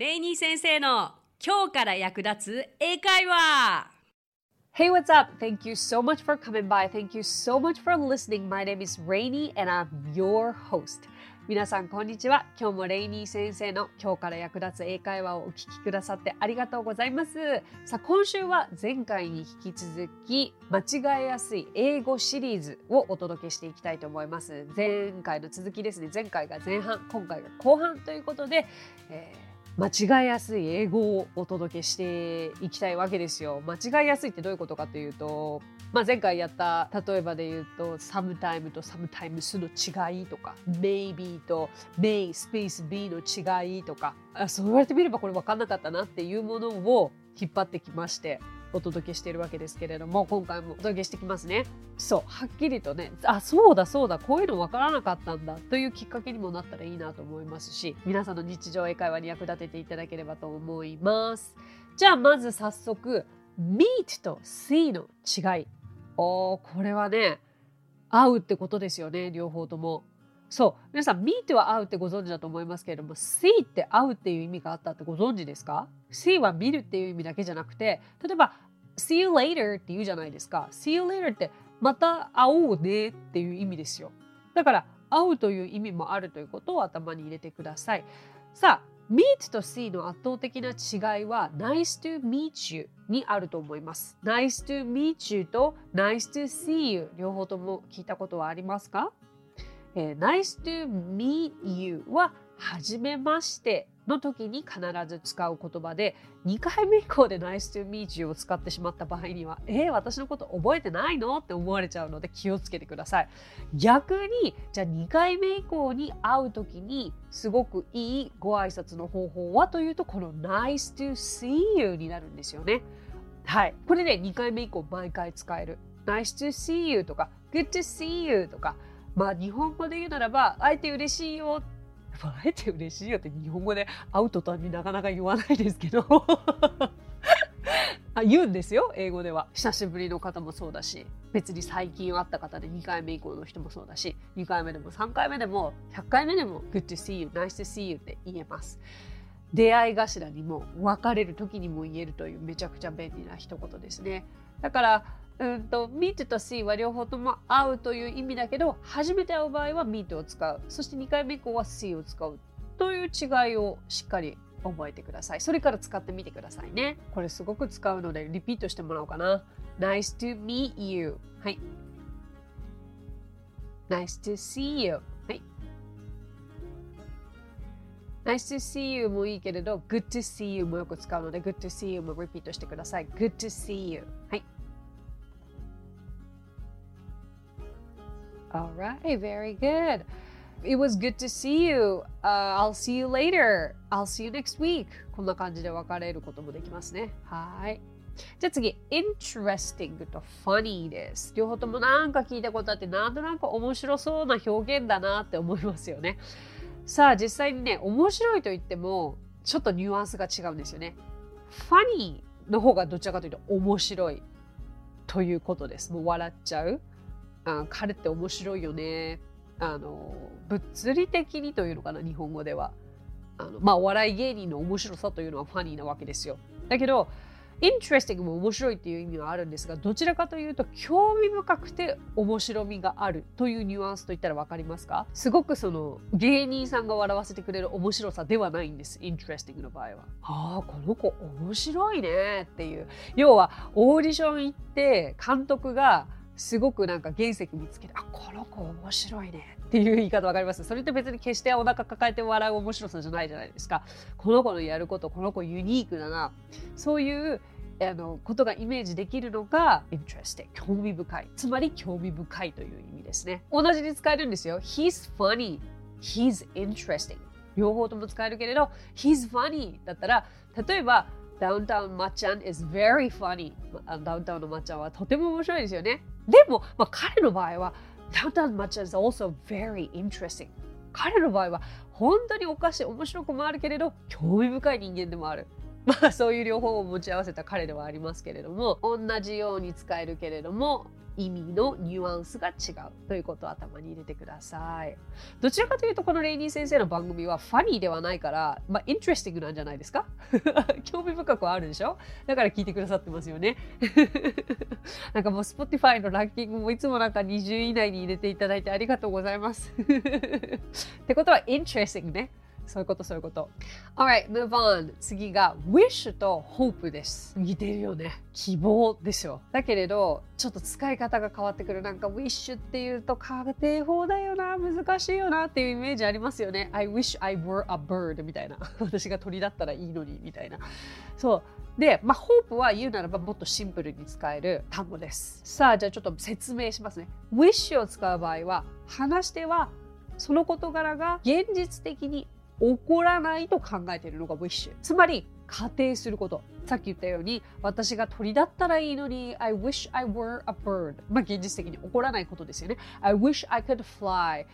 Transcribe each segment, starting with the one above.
レイニー先生の今日から役立つ英会話 Hey, what's up? Thank you so much for coming by. Thank you so much for listening. My name is Rainy and I'm your host. 皆さん、こんにちは。今日もレイニー先生の今日から役立つ英会話をお聞きくださってありがとうございます。さあ、今週は前回に引き続き間違えやすい英語シリーズをお届けしていきたいと思います。前回の続きですね。前回が前半、今回が後半ということで、えー間違えやすい英語をお届けしていきたいわけですよ。間違えやすいってどういうことかというと、まあ、前回やった例えばで言うと sometime と sometimes の違いとか maybe と may スペース b の違いとかあそう言われてみればこれ分かんなかったなっていうものを引っ張ってきましてお届けしているわけですけれども今回もお届けしてきますね。そう。はっきりとねあそうだそうだ。こういうの分からなかったんだというきっかけにもなったらいいなと思いますし皆さんの日常英会話に役立てていただければと思います。じゃあまず早速 meet と see の違い。おこれはね合うってことですよね両方とも。そう。皆さん meet は合うってご存知だと思いますけれども see って合うっていう意味があったってご存知ですか？see は見るっていう意味だけじゃなくて例えば see you later って言うじゃないですか。see you later ってまた会おうねっていう意味ですよ。だから会うという意味もあるということを頭に入れてください。さあ meet と see の圧倒的な違いは nice to meet you にあると思います。nice to meet you と nice to see you 両方とも聞いたことはありますか？えー、Nice to meet you は初めましての時に必ず使う言葉で2回目以降で Nice to meet you を使ってしまった場合にはえー、私のこと覚えてないのって思われちゃうので気をつけてください。逆にじゃあ2回目以降に会う時にすごくいいご挨拶の方法はというとこの Nice to see you になるんですよね。はい。これで、ね、2回目以降毎回使える。Nice to see you とか Good to see you とかまあ日本語で言うならば、会えて嬉しいよ。会えて嬉しいよって日本語で会う途端になかなか言わないですけど。あ言うんですよ英語では。久しぶりの方もそうだし別に最近会った方で2回目以降の人もそうだし2回目でも3回目でも100回目でも Good to see you, nice to see you って言えます。出会い頭にも別れる時にも言えるというめちゃくちゃ便利な一言ですね。だからうんと meet と see は両方とも会うという意味だけど初めて会う場合は meet を使う。そして2回目以降は see を使うという違いをしっかり覚えてください。それから使ってみてくださいね。これすごく使うのでリピートしてもらおうかな。Nice to meet you. はい。Nice to see you. はい。Nice to see you もいいけれど Good to see you もよく使うので Good to see you もリピートしてください。Good to see you. はい。All right, very good. It was good to see you.、Uh, I'll see you later. I'll see you next week. こんな感じで別れることもできますね。はい。じゃあ次、interesting と funny です。両方ともなんか聞いたことあって、なんとなく面白そうな表現だなって思いますよね。さあ、実際にね、面白いと言っても、ちょっとニュアンスが違うんですよね。funny の方がどちらかというと面白いということです。もう笑っちゃう。あ彼って面白いよね。あの物理的にというのかな日本語では。あのまあお笑い芸人の面白さというのはファニーなわけですよ。だけど interesting も面白いっていう意味はあるんですがどちらかというと興味深くて面白みがあるというニュアンスといったら分かりますか？すごくその芸人さんが笑わせてくれる面白さではないんです interesting の場合は。ああこの子面白いねっていう。要はオーディション行って監督がすごくなんか原石見つけてあこの子面白いね。っていう言い方分かります？それって別に決してお腹抱えて笑う面白さじゃないじゃないですか。この子のやることこの子ユニークだな。そういうあのことがイメージできるのが interesting 興味深い。つまり興味深いという意味ですね。同じに使えるんですよ。He's funny. He's interesting 両方とも使えるけれど he's funny だったら例えばダウンタウンまっちゃん is very funny ダウンタウンのまっちゃんはとても面白いですよねでも、まあ、彼の場合は、ダウンタウンまっちゃん is also very interesting。彼の場合は、本当におかしい、面白くもあるけれど、興味深い人間でもある。まあそういう両方を持ち合わせた彼ではありますけれども、同じように使えるけれども、意味のニュアンスが違うということを頭に入れてください。どちらかというと、このレイニー先生の番組はファニーではないから、まあ、イントレスティングなんじゃないですか？興味深くはあるでしょ？だから聞いてくださってますよね。なんかもう Spotify のランキングもいつもなんか20位以内に入れていただいてありがとうございます。ってことは、イントレスティングね。そういうこと、そういうこと。Alright, move on. 次が wish と hope です。似てるよね。希望ですよ。だけれど、ちょっと使い方が変わってくる。なんか wish っていうと家庭法だよな、難しいよなっていうイメージありますよね。I wish I were a bird みたいな。私が鳥だったらいいのにみたいな。そう。で、まあ、hope は言うならばもっとシンプルに使える単語です。さあ、じゃあちょっと説明しますね。wish を使う場合は、話してはその事柄が現実的に起こらないと考えているのが wish。つまり、仮定すること。さっき言ったように、私が鳥だったらいいのに、I wish I were a bird。まあ、現実的に起こらないことですよね。I wish I could fly。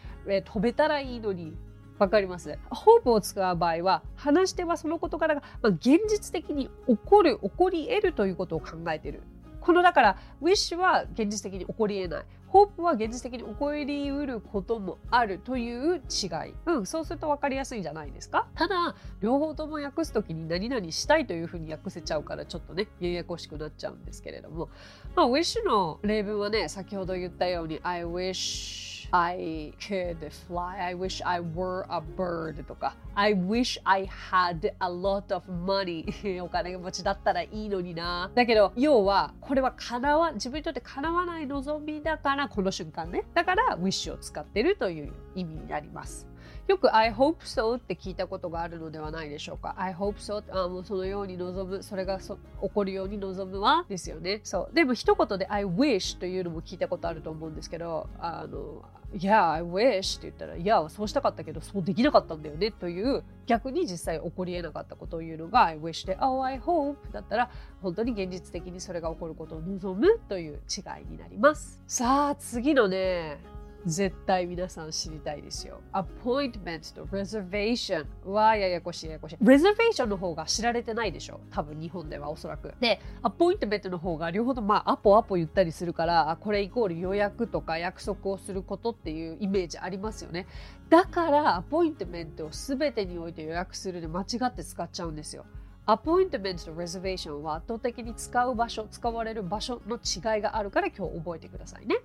飛べたらいいのに。わかります？ホープを使う場合は、話し手はその事柄が、まあ、現実的に起こる、起こり得るということを考えている。このだから、wish は現実的に起こりえない。ホープは現実的に起こりうることもあるという違い。うん、そうすると分かりやすいんじゃないですかただ、両方とも訳すときに何々したいというふうに訳せちゃうからちょっとね、ややこしくなっちゃうんですけれども。まあ、wish の例文はね、先ほど言ったように、I wish I could fly. I wish I were a bird とか I wish I had a lot of money お金持ちだったらいいのにな。だけど要はこれは叶わ自分にとって叶わない望みだからこの瞬間ね。だから wish を使ってるという意味になります。よく I hope so って聞いたことがあるのではないでしょうか。I hope so あもうそのように望む、それがそ起こるように望むはですよね。そう。でも一言で I wish というのも聞いたことあると思うんですけど、あの、Yeah, I wish って言ったら、いや、そうしたかったけど、そうできなかったんだよねという、逆に実際起こり得なかったことを言うのが I wish で、Oh, I hope だったら、本当に現実的にそれが起こることを望むという違いになります。さあ、次のね、絶対皆さん知りたいですよ。appointment と reservation はややこしいややこしい。reservation の方が知られてないでしょ。多分日本ではおそらく。で、appointment の方が両方とまあアポアポ言ったりするから、これイコール予約とか約束をすることっていうイメージありますよね。だからアポイントメントを全てにおいて予約するで間違って使っちゃうんですよ。アポイントメントとレザベーションは圧倒的に使う場所、使われる場所の違いがあるから今日覚えてくださいね。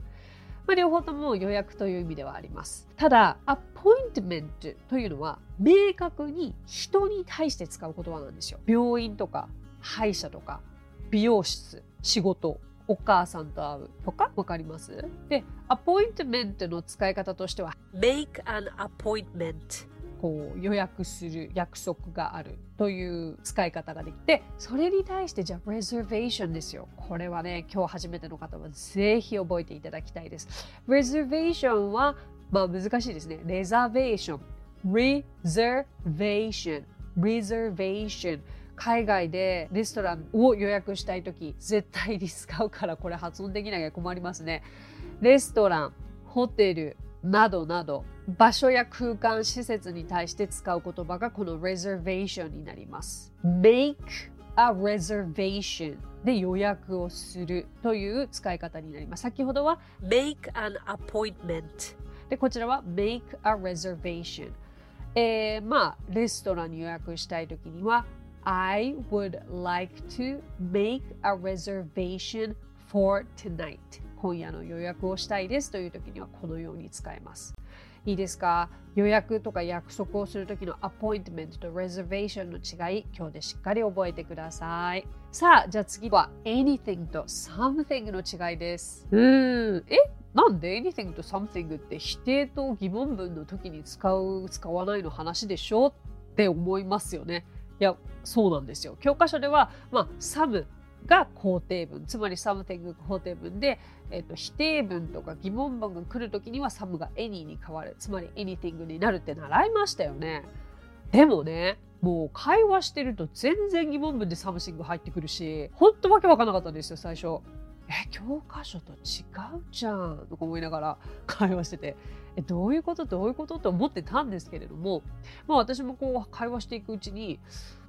まあ、両方とも予約という意味ではあります。ただ、アポイントメントというのは明確に人に対して使う言葉なんですよ。病院とか歯医者とか美容室、仕事、お母さんと会うとかわかります？で、アポイントメントの使い方としては make an appointment こう予約する約束があるという使い方ができてそれに対してじゃあ reservation ですよ。これはね今日初めての方はぜひ覚えていただきたいです。reservation はまあ難しいですね。reservation reservation reservation 海外でレストランを予約したいとき絶対に使うからこれ発音できなきゃ困りますね。レストランホテル。などなど場所や空間施設に対して使う言葉がこの reservation になります make a reservation で予約をするという使い方になります先ほどは make an appointment でこちらは make a reservation えー、まあレストランに予約したいときには I would like to make a reservation for tonight 今夜の予約をしたいですという時にはこのように使えます。いいですか？予約とか約束をする時のアポイントメントとレザベーションの違い、今日でしっかり覚えてください。さあ、じゃあ次は anything と something の違いです。うーん、え？なんで anything と something って否定と疑問文の時に使う、使わないの話でしょ？って思いますよね。いや、そうなんですよ。教科書では、まあ、some が肯定文。つまり something が肯定文で、えーと、否定文とか疑問文が来るときには some が any に変わる。つまり anything になるって習いましたよね。でもねもう会話してると全然疑問文で something 入ってくるしほんとわけわかんなかったんですよ最初。え教科書と違うじゃんとか思いながら 会話しててえどういうこと？どういうこと？と思ってたんですけれども、まあ、私もこう会話していくうちに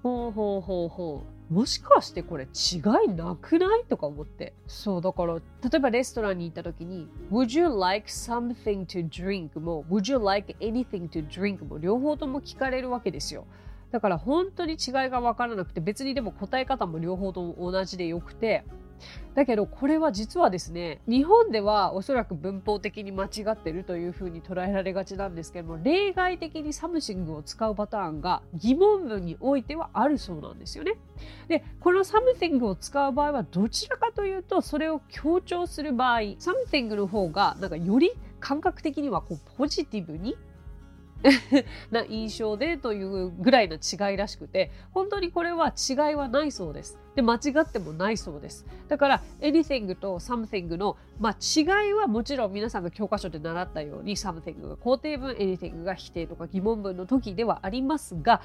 ほうほうほうほうもしかしてこれ違いなくない？とか思って。そうだから例えばレストランに行った時に Would you like something to drink? も Would you like anything to drink? も両方とも聞かれるわけですよ。だから本当に違いが分からなくて別にでも答え方も両方とも同じでよくてだけどこれは実はですね日本ではおそらく文法的に間違ってるというふうに捉えられがちなんですけども例外的に something を使うパターンが疑問文においてはあるそうなんですよね。でこの something を使う場合はどちらかというとそれを強調する場合 something の方がなんかより感覚的にはこうポジティブにな印象でというぐらいの違いらしくて本当にこれは違いはないそうです。で間違ってもないそうです。だから anything と something の、まあ、違いはもちろん皆さんが教科書で習ったように something が肯定文 anything が否定とか疑問文の時ではありますが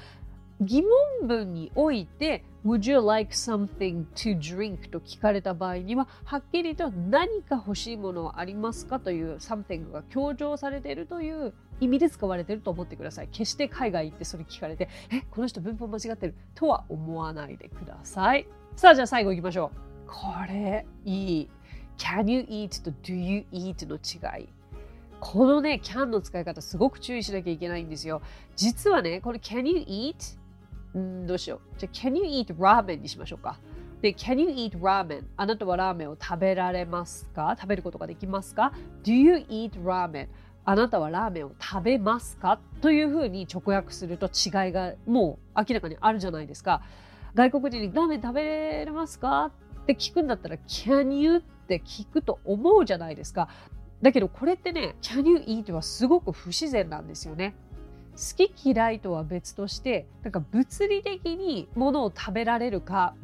疑問文において Would you like something to drink? と聞かれた場合にははっきりと何か欲しいものはありますかという something が強調されているという意味で使われていると思ってください。決して海外行ってそれ聞かれてえこの人文法間違ってる？とは思わないでください。さあじゃあ最後行きましょう。これいい。Can you eat と Do you eat の違い。このね、can の使い方すごく注意しなきゃいけないんですよ。実はね、これ Can you eat? んどうしよう。じゃあ、Can you eat ramen にしましょうか。で、Can you eat ramen? あなたはラーメンを食べられますか？食べることができますか ?Do you eat ramen? あなたはラーメンを食べますか？というふうに直訳すると違いがもう明らかにあるじゃないですか。外国人にラーメン食べれますか？って聞くんだったら Can you? って聞くと思うじゃないですか。だけどこれってね Can you eat? はすごく不自然なんですよね。好き嫌いとは別としてなんか物理的にものを食べられるか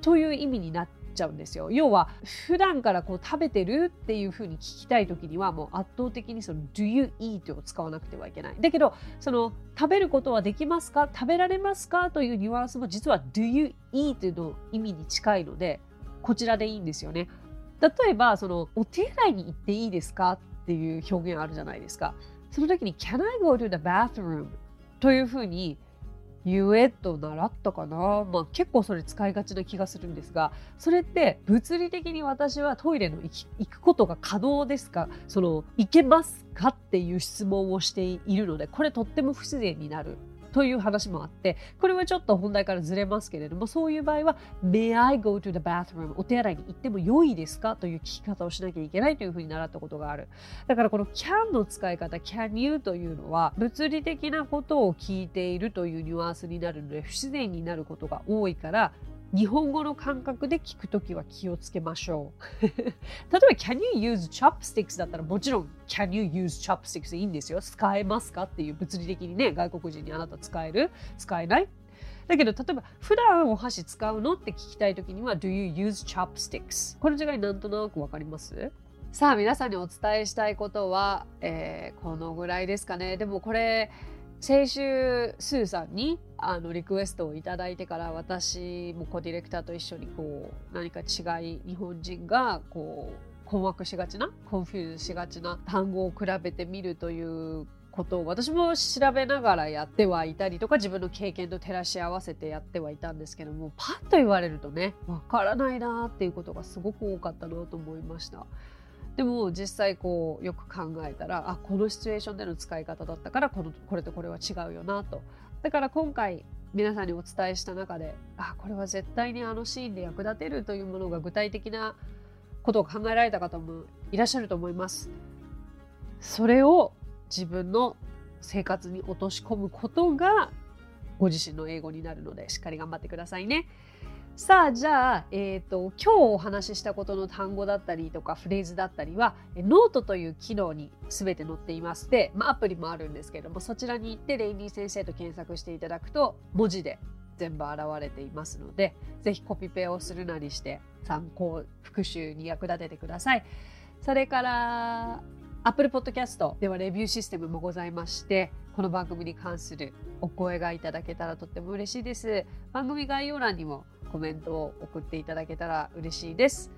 という意味になっちゃうんですよ。要は普段からこう食べてるっていうふうに聞きたい時にはもう圧倒的にその Do you eat を使わなくてはいけない。だけどその食べることはできますか？食べられますか？というニュアンスも実は Do you eat の意味に近いのでこちらでいいんですよね。例えばそのお手洗いに行っていいですか？っていう表現あるじゃないですか。その時に Can I go to the bathroom? というふうに言えと習ったかな、まあ、結構それ使いがちな気がするんですがそれって物理的に私はトイレの行くことが可能ですか？その行けますか？っていう質問をしているのでこれとっても不自然になる。という話もあって、これはちょっと本題からずれますけれども、そういう場合は、May I go to the bathroom? お手洗いに行っても良いですか？という聞き方をしなきゃいけないというふうに習ったことがある。だからこの can の使い方、can you というのは、物理的なことを聞いているというニュアンスになるので、不自然になることが多いから、日本語の感覚で聞くときは気をつけましょう。例えば、can you use chopsticks だったらもちろん can you use chopsticks いいんですよ。使えますかっていう物理的にね、外国人にあなた使える？使えない？だけど、例えば、普段お箸使うのって聞きたいときには do you use chopsticks? この違いなんとなくわかります？さあ、皆さんにお伝えしたいことは、えー、このぐらいですかね。でもこれ、先週スーさんにあのリクエストをいただいてから私も co-director と一緒にこう何か違い日本人がこう困惑しがちな confuse しがちな単語を比べてみるということを私も調べながらやってはいたりとか自分の経験と照らし合わせてやってはいたんですけどもパッと言われるとねわからないなっていうことがすごく多かったなと思いました。でも実際こうよく考えたらあこのシチュエーションでの使い方だったからこのこれとこれは違うよなとだから今回皆さんにお伝えした中であこれは絶対にあのシーンで役立てるというものが具体的なことを考えられた方もいらっしゃると思いますそれを自分の生活に落とし込むことがご自身の英語になるのでしっかり頑張ってくださいね。さあじゃあ、えーと、今日お話ししたことの単語だったりとかフレーズだったりはノートという機能に全て載っていまして、まあ、アプリもあるんですけどもそちらに行ってレイニー先生と検索していただくと文字で全部現れていますのでぜひコピペをするなりして参考復習に役立ててください。それから Apple Podcast ではレビューシステムもございましてこの番組に関するお声がいただけたらとっても嬉しいです。番組概要欄にもコメントを送っていただけたら嬉しいです。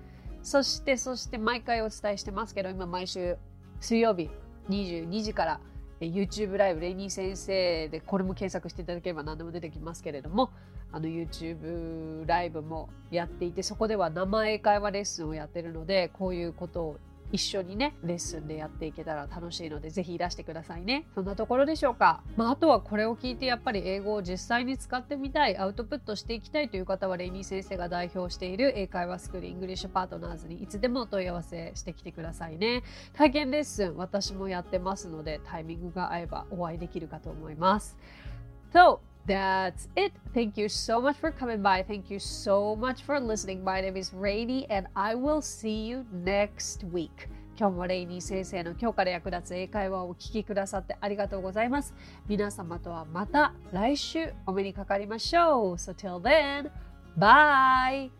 そして、そして毎回お伝えしてますけど、今毎週水曜日22時から YouTube ライブレイニー先生でこれも検索していただければ何でも出てきますけれどもあの YouTube ライブもやっていてそこでは生英会話レッスンをやってるのでこういうことを一緒にねレッスンでやっていけたら楽しいのでぜひいらしてくださいね。そんなところでしょうか、まあ、あとはこれを聞いてやっぱり英語を実際に使ってみたいアウトプットしていきたいという方はレイニー先生が代表している英会話スクールイングリッシュパートナーズにいつでもお問い合わせしてきてくださいね。体験レッスン私もやってますのでタイミングが合えばお会いできるかと思います。So That's it. Thank you so much for coming by. Thank you so much for listening. My name is Rainy, and I will see you next week. 今日もレイニー先生の今日から役立つ英会話をお聞きくださってありがとうございます。皆様とはまた来週お目にかかりましょう。So till then, bye!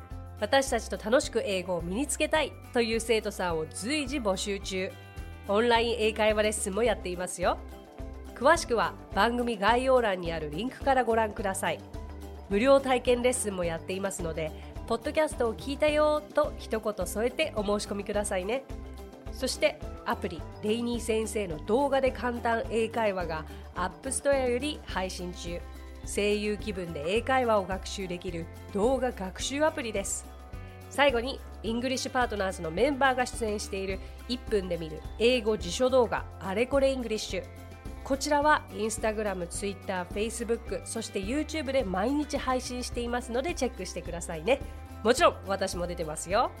私たちと楽しく英語を身につけたいという生徒さんを随時募集中。オンライン英会話レッスンもやっていますよ。詳しくは番組概要欄にあるリンクからご覧ください。無料体験レッスンもやっていますのでポッドキャストを聞いたよと一言添えてお申し込みくださいね。そしてアプリレイニー先生の動画で簡単英会話が App Store より配信中。声優気分で英会話を学習できる動画学習アプリです。最後にイングリッシュパートナーズのメンバーが出演している1分で見る英語辞書動画あれこれイングリッシュこちらはインスタグラム、ツイッター、フェイスブック、そして YouTube で毎日配信していますのでチェックしてくださいね。もちろん私も出てますよ。